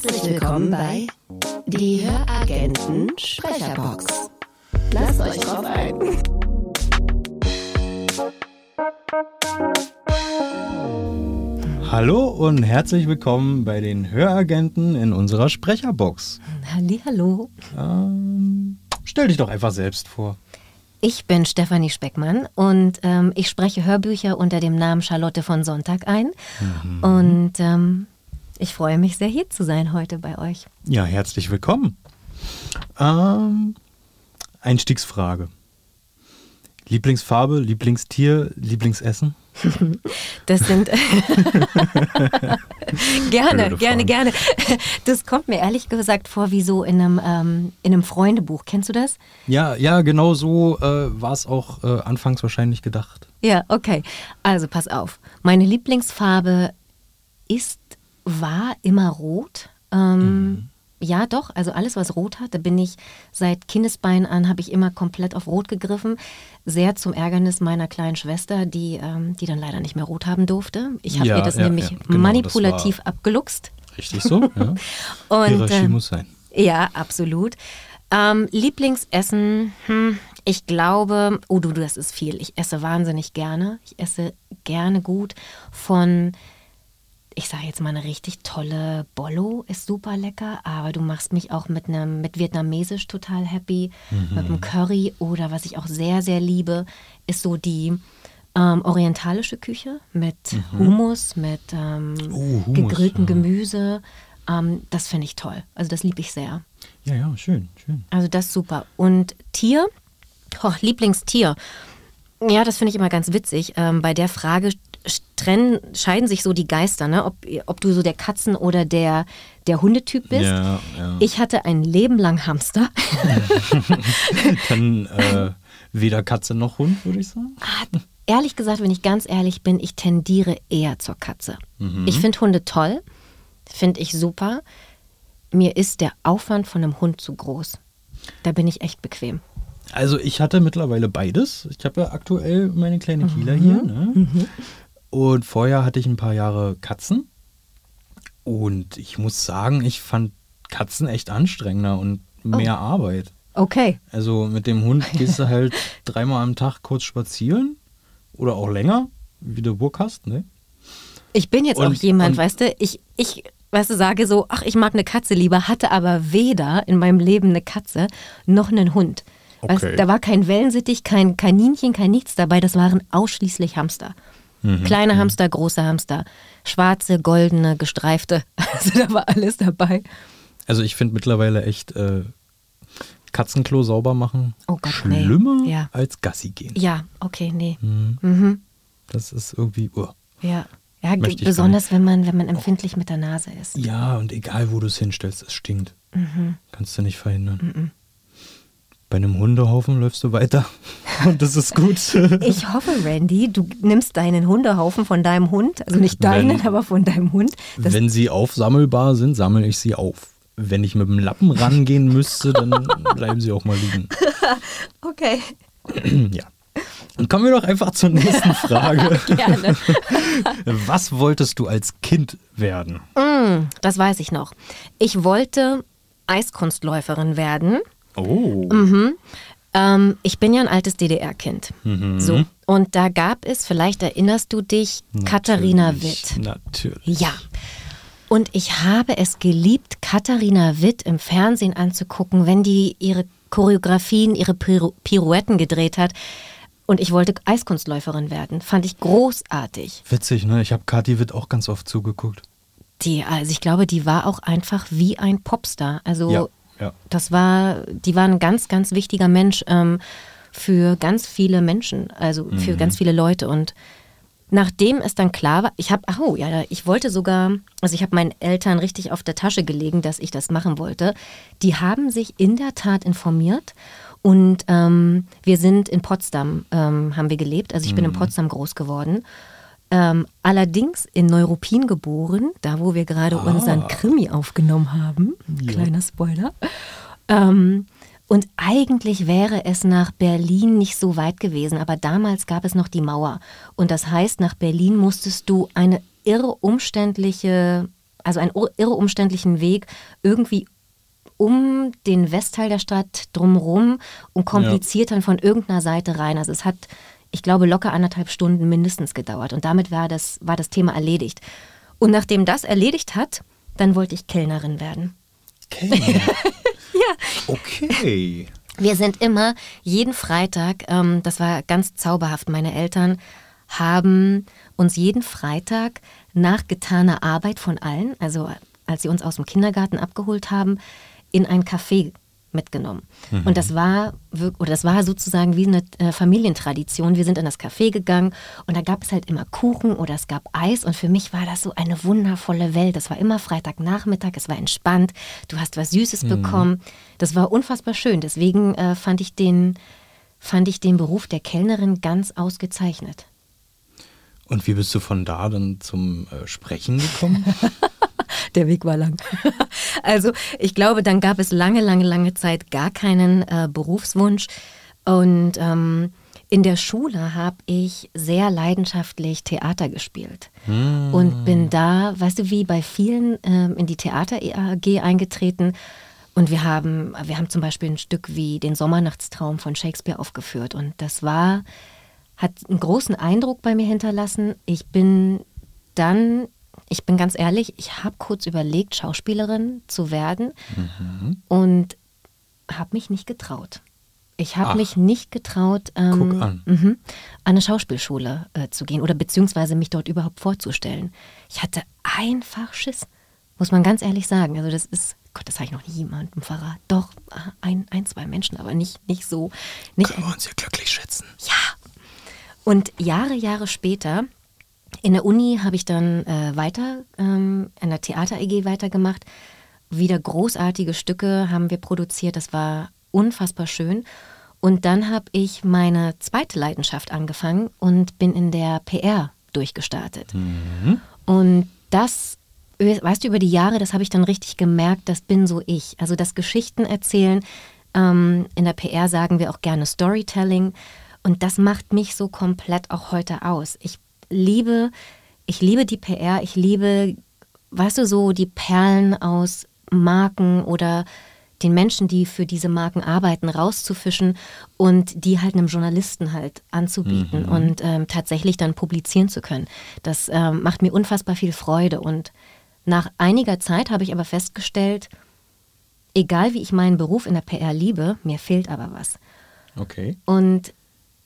Herzlich willkommen bei Die Höragenten Sprecherbox. Lasst euch drauf ein. Hallo und herzlich willkommen bei den Höragenten in unserer Sprecherbox. Hallo. Ähm, stell dich doch einfach selbst vor. Ich bin Stefanie Speckmann und ähm, ich spreche Hörbücher unter dem Namen Charlotte von Sonntag ein. Mhm. Und ähm, ich freue mich sehr, hier zu sein heute bei euch. Ja, herzlich willkommen. Ähm, Einstiegsfrage. Lieblingsfarbe, Lieblingstier, Lieblingsessen? Das sind gerne, gerne, gerne. Das kommt mir ehrlich gesagt vor wie so in einem, ähm, in einem Freundebuch. Kennst du das? Ja, ja, genau so äh, war es auch äh, anfangs wahrscheinlich gedacht. Ja, okay. Also pass auf. Meine Lieblingsfarbe ist, war immer rot. Ähm, mhm. Ja, doch. Also alles, was rot hat, da bin ich seit Kindesbein an, habe ich immer komplett auf rot gegriffen. Sehr zum Ärgernis meiner kleinen Schwester, die, ähm, die dann leider nicht mehr rot haben durfte. Ich habe ja, ihr das ja, nämlich ja, genau, manipulativ abgeluchst. Richtig so, ja. Und, Hierarchie äh, muss sein. Ja, absolut. Ähm, Lieblingsessen, hm, ich glaube, oh du, das ist viel. Ich esse wahnsinnig gerne. Ich esse gerne gut von ich sage jetzt mal, eine richtig tolle Bollo ist super lecker, aber du machst mich auch mit einem mit Vietnamesisch total happy, mhm. mit einem Curry oder was ich auch sehr, sehr liebe, ist so die ähm, orientalische Küche mit mhm. Hummus, mit ähm, oh, Hummus, gegrilltem ja. Gemüse. Ähm, das finde ich toll. Also das liebe ich sehr. Ja, ja, schön, schön. Also das ist super. Und Tier, oh, Lieblingstier. Ja, das finde ich immer ganz witzig. Ähm, bei der Frage trennen, scheiden sich so die Geister, ne? ob, ob du so der Katzen- oder der, der Hundetyp bist. Ja, ja. Ich hatte ein Leben lang Hamster. Dann äh, weder Katze noch Hund, würde ich sagen. Ah, ehrlich gesagt, wenn ich ganz ehrlich bin, ich tendiere eher zur Katze. Mhm. Ich finde Hunde toll, finde ich super. Mir ist der Aufwand von einem Hund zu groß. Da bin ich echt bequem. Also ich hatte mittlerweile beides. Ich habe ja aktuell meine kleine Kieler mhm. hier. Ne? Mhm. Und vorher hatte ich ein paar Jahre Katzen. Und ich muss sagen, ich fand Katzen echt anstrengender und mehr oh. Arbeit. Okay. Also mit dem Hund gehst du halt dreimal am Tag kurz spazieren oder auch länger, wie du Burg hast, ne? Ich bin jetzt und, auch jemand, weißt du, ich, ich, weißt du, sage so, ach, ich mag eine Katze lieber, hatte aber weder in meinem Leben eine Katze noch einen Hund. Okay. Weißt, da war kein Wellensittich, kein Kaninchen, kein nichts dabei, das waren ausschließlich Hamster. Mhm. Kleine mhm. Hamster, große Hamster, schwarze, goldene, gestreifte. Also da war alles dabei. Also ich finde mittlerweile echt äh, Katzenklo sauber machen oh Gott, schlimmer nee. ja. als Gassi gehen. Ja, okay, nee. Mhm. Mhm. Das ist irgendwie. Uh, ja. Ja, besonders wenn man, wenn man empfindlich mit der Nase ist. Ja, und egal wo du es hinstellst, es stinkt. Mhm. Kannst du nicht verhindern. Mhm. Bei einem Hundehaufen läufst du weiter und das ist gut. Ich hoffe, Randy, du nimmst deinen Hundehaufen von deinem Hund, also nicht deinen, wenn, aber von deinem Hund. Wenn sie aufsammelbar sind, sammle ich sie auf. Wenn ich mit dem Lappen rangehen müsste, dann bleiben sie auch mal liegen. Okay. Ja. Und kommen wir doch einfach zur nächsten Frage. Gerne. Was wolltest du als Kind werden? Mm, das weiß ich noch. Ich wollte Eiskunstläuferin werden. Oh. Mhm. Ähm, ich bin ja ein altes DDR-Kind. Mhm. So. Und da gab es, vielleicht erinnerst du dich, natürlich, Katharina Witt. Natürlich. Ja. Und ich habe es geliebt, Katharina Witt im Fernsehen anzugucken, wenn die ihre Choreografien, ihre Pirouetten gedreht hat. Und ich wollte Eiskunstläuferin werden. Fand ich großartig. Witzig, ne? Ich habe Kathi Witt auch ganz oft zugeguckt. Die, also ich glaube, die war auch einfach wie ein Popstar. Also ja. Ja. Das war, die war ein ganz, ganz wichtiger Mensch ähm, für ganz viele Menschen, also mhm. für ganz viele Leute. Und nachdem es dann klar war, ich habe, oh ja, ich wollte sogar, also ich habe meinen Eltern richtig auf der Tasche gelegen, dass ich das machen wollte. Die haben sich in der Tat informiert und ähm, wir sind in Potsdam, ähm, haben wir gelebt. Also ich mhm. bin in mhm. Potsdam groß geworden. Ähm, allerdings in Neuruppin geboren, da wo wir gerade ah. unseren Krimi aufgenommen haben. Ja. Kleiner Spoiler. Ähm, und eigentlich wäre es nach Berlin nicht so weit gewesen, aber damals gab es noch die Mauer. Und das heißt, nach Berlin musstest du eine irre umständliche also einen irre umständlichen Weg irgendwie um den Westteil der Stadt drumherum und kompliziert ja. dann von irgendeiner Seite rein. Also es hat, ich glaube, locker anderthalb Stunden mindestens gedauert. Und damit war das, war das Thema erledigt. Und nachdem das erledigt hat, dann wollte ich Kellnerin werden. Kellnerin? ja. Okay. Wir sind immer jeden Freitag, ähm, das war ganz zauberhaft, meine Eltern haben uns jeden Freitag nach getaner Arbeit von allen, also als sie uns aus dem Kindergarten abgeholt haben, in ein Café mitgenommen. Mhm. Und das war oder das war sozusagen wie eine äh, Familientradition. Wir sind in das Café gegangen und da gab es halt immer Kuchen oder es gab Eis und für mich war das so eine wundervolle Welt. Das war immer Freitagnachmittag, es war entspannt. Du hast was Süßes mhm. bekommen. Das war unfassbar schön. Deswegen äh, fand ich den fand ich den Beruf der Kellnerin ganz ausgezeichnet. Und wie bist du von da dann zum äh, Sprechen gekommen? Der Weg war lang. also ich glaube, dann gab es lange, lange, lange Zeit gar keinen äh, Berufswunsch. Und ähm, in der Schule habe ich sehr leidenschaftlich Theater gespielt hm. und bin da, weißt du, wie bei vielen ähm, in die Theater AG eingetreten. Und wir haben, wir haben zum Beispiel ein Stück wie den Sommernachtstraum von Shakespeare aufgeführt. Und das war hat einen großen Eindruck bei mir hinterlassen. Ich bin dann, ich bin ganz ehrlich, ich habe kurz überlegt, Schauspielerin zu werden mhm. und habe mich nicht getraut. Ich habe mich nicht getraut, ähm, an. Mh, an. eine Schauspielschule äh, zu gehen oder beziehungsweise mich dort überhaupt vorzustellen. Ich hatte einfach Schiss, muss man ganz ehrlich sagen. Also das ist, Gott, das habe ich noch nie jemandem verraten. Doch, ein, ein, zwei Menschen, aber nicht, nicht so. Nicht Können wir uns hier glücklich schätzen? Ja, und Jahre, Jahre später, in der Uni habe ich dann äh, weiter, ähm, an der Theater-EG weitergemacht. Wieder großartige Stücke haben wir produziert. Das war unfassbar schön. Und dann habe ich meine zweite Leidenschaft angefangen und bin in der PR durchgestartet. Mhm. Und das, weißt du, über die Jahre, das habe ich dann richtig gemerkt, das bin so ich. Also das Geschichten erzählen. Ähm, in der PR sagen wir auch gerne Storytelling. Und das macht mich so komplett auch heute aus. Ich liebe, ich liebe die PR, ich liebe, weißt du, so die Perlen aus Marken oder den Menschen, die für diese Marken arbeiten, rauszufischen und die halt einem Journalisten halt anzubieten mhm. und ähm, tatsächlich dann publizieren zu können. Das ähm, macht mir unfassbar viel Freude. Und nach einiger Zeit habe ich aber festgestellt, egal wie ich meinen Beruf in der PR liebe, mir fehlt aber was. Okay. Und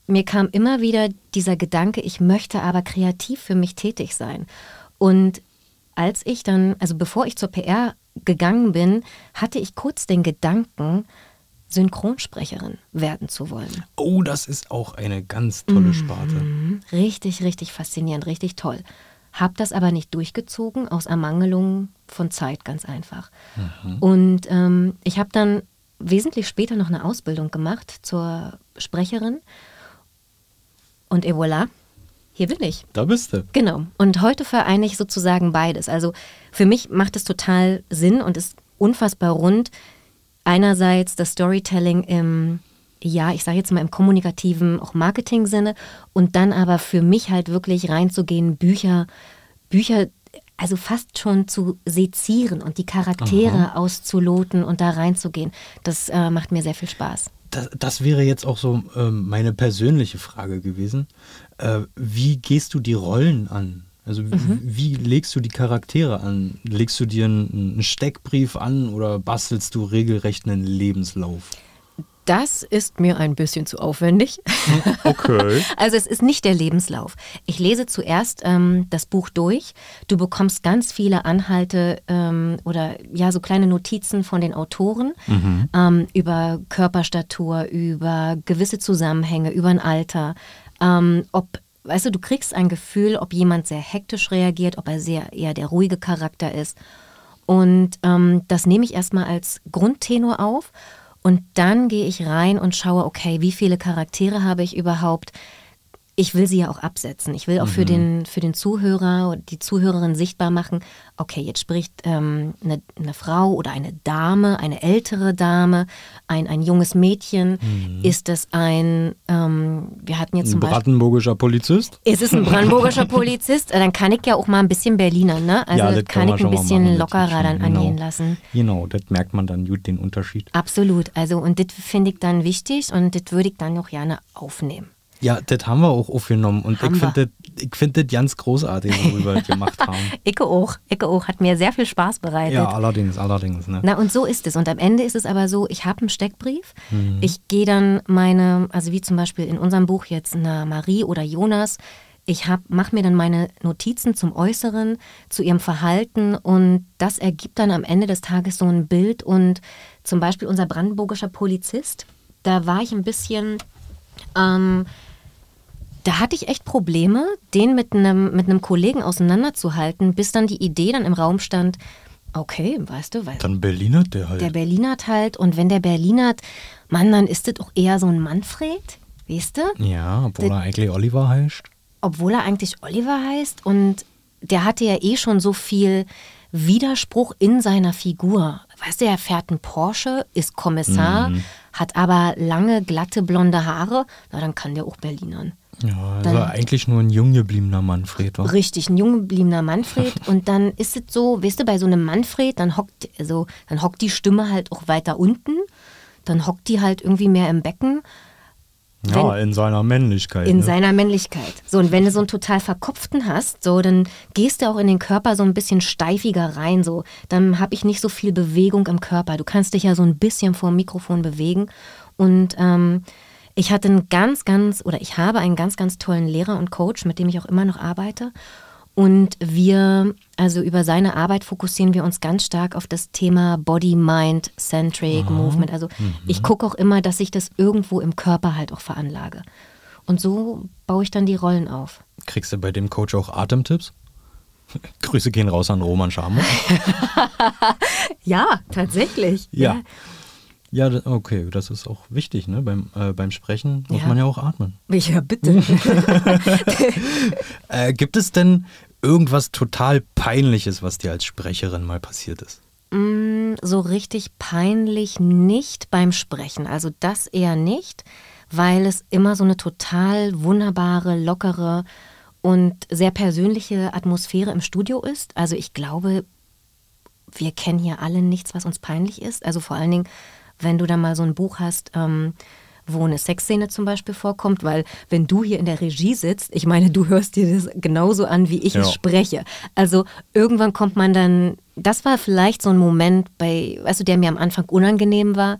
mir kam immer wieder dieser Gedanke, ich möchte aber kreativ für mich tätig sein. Und als ich dann, also bevor ich zur PR gegangen bin, hatte ich kurz den Gedanken, Synchronsprecherin werden zu wollen. Oh, das ist auch eine ganz tolle mhm. Sparte. Richtig, richtig faszinierend, richtig toll. Hab das aber nicht durchgezogen, aus Ermangelung von Zeit ganz einfach. Mhm. Und ähm, ich habe dann wesentlich später noch eine Ausbildung gemacht zur Sprecherin und et voilà, hier bin ich. Da bist du. Genau. Und heute vereine ich sozusagen beides. Also für mich macht es total Sinn und ist unfassbar rund. Einerseits das Storytelling im, ja, ich sage jetzt mal im kommunikativen, auch Marketing-Sinne und dann aber für mich halt wirklich reinzugehen, Bücher, Bücher, also fast schon zu sezieren und die Charaktere Aha. auszuloten und da reinzugehen. Das äh, macht mir sehr viel Spaß das, das wäre jetzt auch so ähm, meine persönliche Frage gewesen. Äh, wie gehst du die Rollen an? Also mhm. wie, legst du die Charaktere an? Legst du dir einen, einen Steckbrief an oder bastelst du regelrecht einen Lebenslauf? Das ist mir ein bisschen zu aufwendig. Okay. also es ist nicht der Lebenslauf. Ich lese zuerst ähm, das Buch durch. Du bekommst ganz viele Anhalte ähm, oder ja so kleine Notizen von den Autoren mhm. ähm, über Körperstatur, über gewisse Zusammenhänge, über ein Alter, ähm, ob Weißt du, du kriegst ein Gefühl, ob jemand sehr hektisch reagiert, ob er sehr eher der ruhige Charakter ist. Und ähm, das nehme ich erstmal als Grundtenor auf und dann gehe ich rein und schaue, okay, wie viele Charaktere habe ich überhaupt? Ich will sie ja auch absetzen. Ich will auch für, den, für den Zuhörer oder die Zuhörerin sichtbar machen, okay, jetzt spricht ähm, eine, eine Frau oder eine Dame, eine ältere Dame, ein, ein junges Mädchen. Ist es ein, ähm, wir hatten jetzt Ein zum Beispiel. brandenburgischer Polizist? Ist es ein brandenburgischer Polizist? Dann kann ich ja auch mal ein bisschen Berliner, ne? Also das kann man ich ein bisschen machen, das lockerer dann genau. angehen lassen. Genau, das merkt man dann gut, den Unterschied. Absolut. Also, und das finde ich dann wichtig und das würde ich dann auch gerne aufnehmen. Ja, das haben wir auch aufgenommen und Haben ich finde das, find das ganz großartig, worüber wir das gemacht haben. Icke auch. Icke auch. Hat mir sehr viel Spaß bereitet. Ja, allerdings, allerdings. Ne? Na, und so ist es. Und am Ende ist es aber so, ich habe einen Steckbrief. Mhm. Ich gehe dann meine, also wie zum Beispiel in unserem Buch jetzt eine Marie oder Jonas, ich mache mir dann meine Notizen zum Äußeren, zu ihrem Verhalten und das ergibt dann am Ende des Tages so ein Bild. Und zum Beispiel unser brandenburgischer Polizist, da war ich ein bisschen, ähm, da hatte ich echt Probleme, den mit einem, mit einem Kollegen auseinanderzuhalten, bis dann die Idee dann im Raum stand, okay, weißt du, weil Dann Berliner der halt. der Berlinert halt und wenn der Berlinert, Mann, dann ist das auch eher so ein Manfred, weißt du? ja, obwohl Der- er eigentlich Oliver heißt. Obwohl er eigentlich Oliver heißt und der hatte ja eh schon so viel Widerspruch in seiner Figur. Weißt du, er fährt einen Porsche, ist Kommissar, hat aber lange, glatte, blonde Haare. Na, dann kann der auch Berlinern. Ja, also Dann- eigentlich nur ein jung gebliebener Manfred. Wa? Richtig, ein jung gebliebener Manfred. und dann ist es so, weißt du, bei so einem Manfred, dann hockt, also, dann hockt die Stimme halt auch weiter unten. Dann hockt die halt irgendwie mehr im Becken. Ja, in seiner Männlichkeit. in ne? seiner Männlichkeit. So, und wenn du so einen total verkopften hast, so, dann gehst du auch in den Körper so ein bisschen steifiger rein. So. Dann habe ich nicht so viel Bewegung im Körper. Du kannst dich ja so ein bisschen vor dem Mikrofon bewegen. Und ähm, ich hatte einen ganz, ganz, oder ich habe einen ganz, ganz tollen Lehrer und Coach, mit dem ich auch immer noch arbeite. Und wir, also über seine Arbeit fokussieren wir uns ganz stark auf das Thema Body-Mind-Centric Movement. Also ich gucke auch immer, dass ich das irgendwo im Körper halt auch veranlage. Und so baue ich dann die Rollen auf. Kriegst du bei dem Coach auch Atemtipps? Grüße gehen raus an Roman Schamo. Ja, tatsächlich. Ja. Ja, da- okay, das ist auch wichtig, ne? Beim, äh, beim Sprechen muss Ja. man ja auch atmen. Ja, bitte. Äh, gibt es denn irgendwas total Peinliches, was dir als Sprecherin mal passiert ist? Mm, so richtig peinlich nicht beim Sprechen. Also das eher nicht, weil es immer so eine total wunderbare, lockere und sehr persönliche Atmosphäre im Studio ist. Also ich glaube, wir kennen hier alle nichts, was uns peinlich ist. Also vor allen Dingen, wenn du da mal so ein Buch hast, ähm, wo eine Sexszene zum Beispiel vorkommt, weil wenn du hier in der Regie sitzt, ich meine, du hörst dir das genauso an, wie ich Ja. es spreche. Also irgendwann kommt man dann, das war vielleicht so ein Moment bei, weißt du, der mir am Anfang unangenehm war,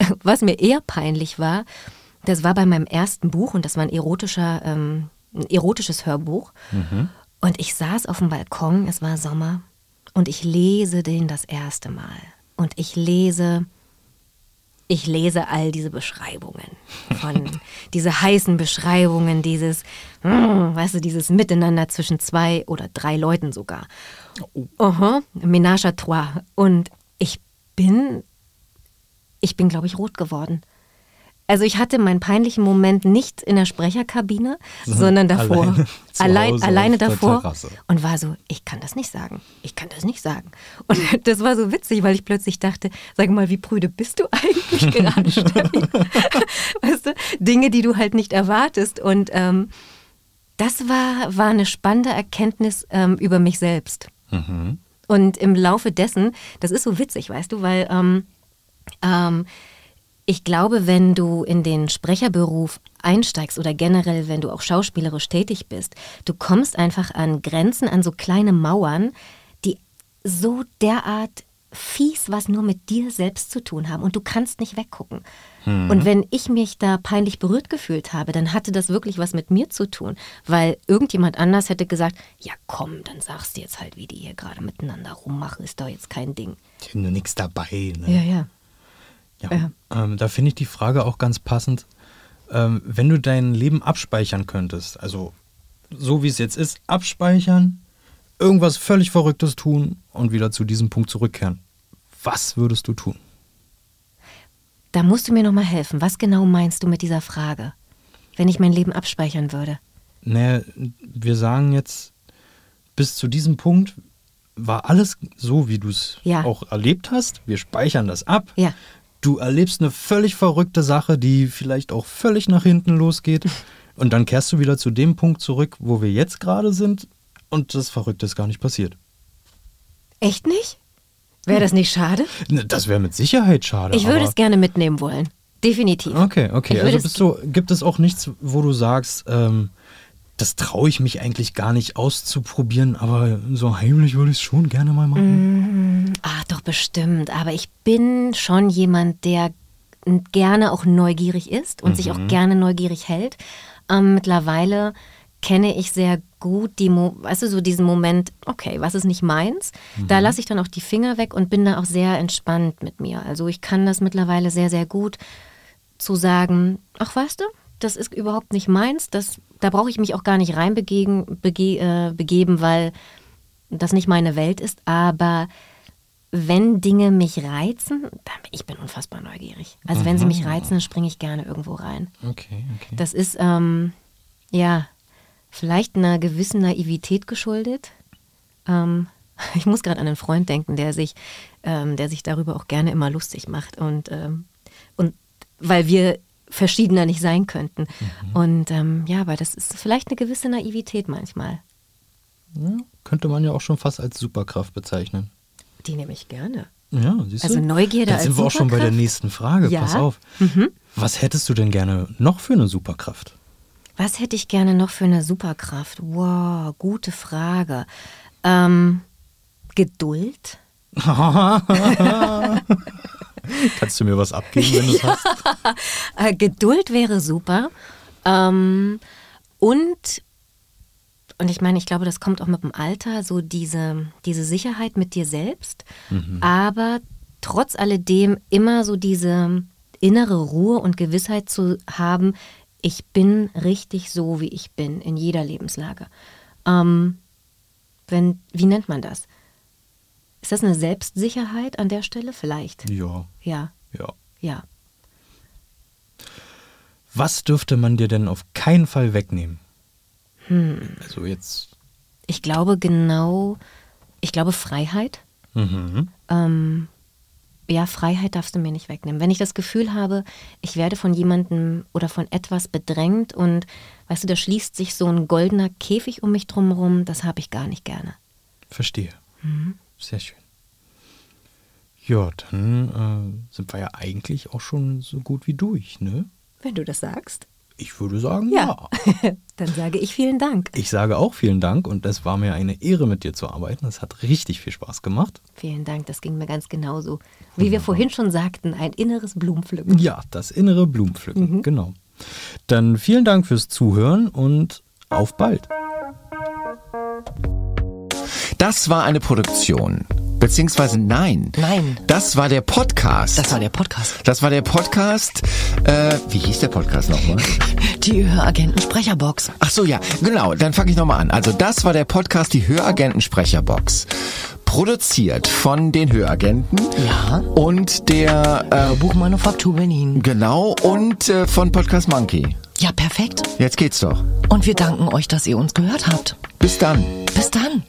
was mir eher peinlich war, das war bei meinem ersten Buch und das war ein erotischer, ähm, ein erotisches Hörbuch. Und ich saß auf dem Balkon, es war Sommer, und ich lese den das erste Mal. Und ich lese, ich lese all diese Beschreibungen von, diese heißen Beschreibungen, dieses, mm, weißt du, dieses Miteinander zwischen zwei oder drei Leuten sogar. Aha, Ménage à trois. Und ich bin, ich bin, glaube ich, rot geworden. Also ich hatte meinen peinlichen Moment nicht in der Sprecherkabine, sondern davor. alleine Allein, alleine davor. Und war so, ich kann das nicht sagen. Ich kann das nicht sagen. Und das war so witzig, weil ich plötzlich dachte, sag mal, wie prüde bist du eigentlich gerade, Steffi? weißt du, Dinge, die du halt nicht erwartest. Und ähm, das war, war eine spannende Erkenntnis ähm, über mich selbst. Und im Laufe dessen, das ist so witzig, weißt du, weil ähm, ähm, ich glaube, wenn du in den Sprecherberuf einsteigst oder generell, wenn du auch schauspielerisch tätig bist, du kommst einfach an Grenzen, an so kleine Mauern, die so derart fies was nur mit dir selbst zu tun haben und du kannst nicht weggucken. Und wenn ich mich da peinlich berührt gefühlt habe, dann hatte das wirklich was mit mir zu tun, weil irgendjemand anders hätte gesagt, ja komm, dann sagst du jetzt halt, wie die hier gerade miteinander rummachen, ist doch jetzt kein Ding. Ich nur nichts dabei. Ne? Ja, ja. Ja, ähm, da finde ich die Frage auch ganz passend. Ähm, wenn du dein Leben abspeichern könntest, also so wie es jetzt ist, abspeichern, irgendwas völlig Verrücktes tun und wieder zu diesem Punkt zurückkehren, was würdest du tun? Da musst du mir noch mal helfen. Was genau meinst du mit dieser Frage? wenn ich mein Leben abspeichern würde? Naja, wir sagen jetzt, bis zu diesem Punkt war alles so, wie du es Ja. auch erlebt hast. Wir speichern das ab. Ja. Du erlebst eine völlig verrückte Sache, die vielleicht auch völlig nach hinten losgeht. Und dann kehrst du wieder zu dem Punkt zurück, wo wir jetzt gerade sind. Und das Verrückte ist gar nicht passiert. Echt nicht? Wäre das nicht schade? Das wäre mit Sicherheit schade. Ich würde es gerne mitnehmen wollen. Definitiv. Okay, okay. Ich Also bist du, gibt es auch nichts, wo du sagst, ähm, das traue ich mich eigentlich gar nicht auszuprobieren, aber so heimlich würde ich es schon gerne mal machen. Ach, doch bestimmt. Aber ich bin schon jemand, der gerne auch neugierig ist und sich auch gerne neugierig hält. Ähm, mittlerweile kenne ich sehr gut die, Mo weißt du, so diesen Moment, okay, was ist nicht meins? Da lasse ich dann auch die Finger weg und bin da auch sehr entspannt mit mir. Also ich kann das mittlerweile sehr, sehr gut zu sagen, ach weißt du, das ist überhaupt nicht meins, das, da brauche ich mich auch gar nicht reinbegeben, bege, äh, begeben, weil das nicht meine Welt ist, aber wenn Dinge mich reizen, dann, ich bin unfassbar neugierig. Also wenn sie mich reizen, dann springe ich gerne irgendwo rein. Okay, okay. Das ist, ähm, ja, vielleicht einer gewissen Naivität geschuldet. Ähm, ich muss gerade an einen Freund denken, der sich, ähm, der sich darüber auch gerne immer lustig macht. Und, ähm, und weil wir verschiedener nicht sein könnten. Und ähm, ja, aber das ist vielleicht eine gewisse Naivität manchmal. Ja, könnte man ja auch schon fast als Superkraft bezeichnen. Die nehme ich gerne. Ja, siehst Also du? Neugierde Dann als sind wir auch schon bei der nächsten Frage. Ja. Mhm. Pass auf. Was hättest du denn gerne noch für eine Superkraft? Was hätte ich gerne noch für eine Superkraft? Wow, gute Frage. Ähm, Geduld? Kannst du mir was abgeben, wenn du es hast? Äh, Geduld wäre super. Ähm, und, und ich meine, ich glaube, das kommt auch mit dem Alter, so diese, diese Sicherheit mit dir selbst, aber trotz alledem immer so diese innere Ruhe und Gewissheit zu haben, ich bin richtig so, wie ich bin, in jeder Lebenslage. Ähm, wenn, wie nennt man das? Ist das eine Selbstsicherheit an der Stelle? Vielleicht. Ja, Ja, ja. ja. Was dürfte man dir denn auf keinen Fall wegnehmen? Hm. Also jetzt. Ich glaube genau, ich glaube Freiheit. Mhm. Ähm, ja, Freiheit darfst du mir nicht wegnehmen. Wenn ich das Gefühl habe, ich werde von jemandem oder von etwas bedrängt und weißt du, da schließt sich so ein goldener Käfig um mich drumherum, das habe ich gar nicht gerne. Verstehe. Mhm. Sehr schön. Ja, dann äh, sind wir ja eigentlich auch schon so gut wie durch, ne? Wenn du das sagst. Ich würde sagen, Ja. ja. Dann sage ich vielen Dank. Ich sage auch vielen Dank und es war mir eine Ehre, mit dir zu arbeiten. Es hat richtig viel Spaß gemacht. Vielen Dank, das ging mir ganz genauso. Wie wir vorhin schon sagten, ein inneres Blumenpflücken. Ja, das innere Blumenpflücken, Mhm. genau. Dann vielen Dank fürs Zuhören und auf bald. Das war eine Produktion. Beziehungsweise nein. Nein. Das war der Podcast. Das war der Podcast. Das war der Podcast. Äh, wie hieß der Podcast nochmal? Die Höragenten Sprecherbox. Ach so, ja, genau. Dann fange ich nochmal an. Also das war der Podcast, die Höragenten Sprecherbox. Produziert von den Höragenten. Ja. Und der, äh, Buchmanufaktur Berlin. genau, und äh, von Podcast Monkey. Ja, perfekt. Jetzt geht's doch. Und wir danken euch, dass ihr uns gehört habt. Bis dann. Bis dann.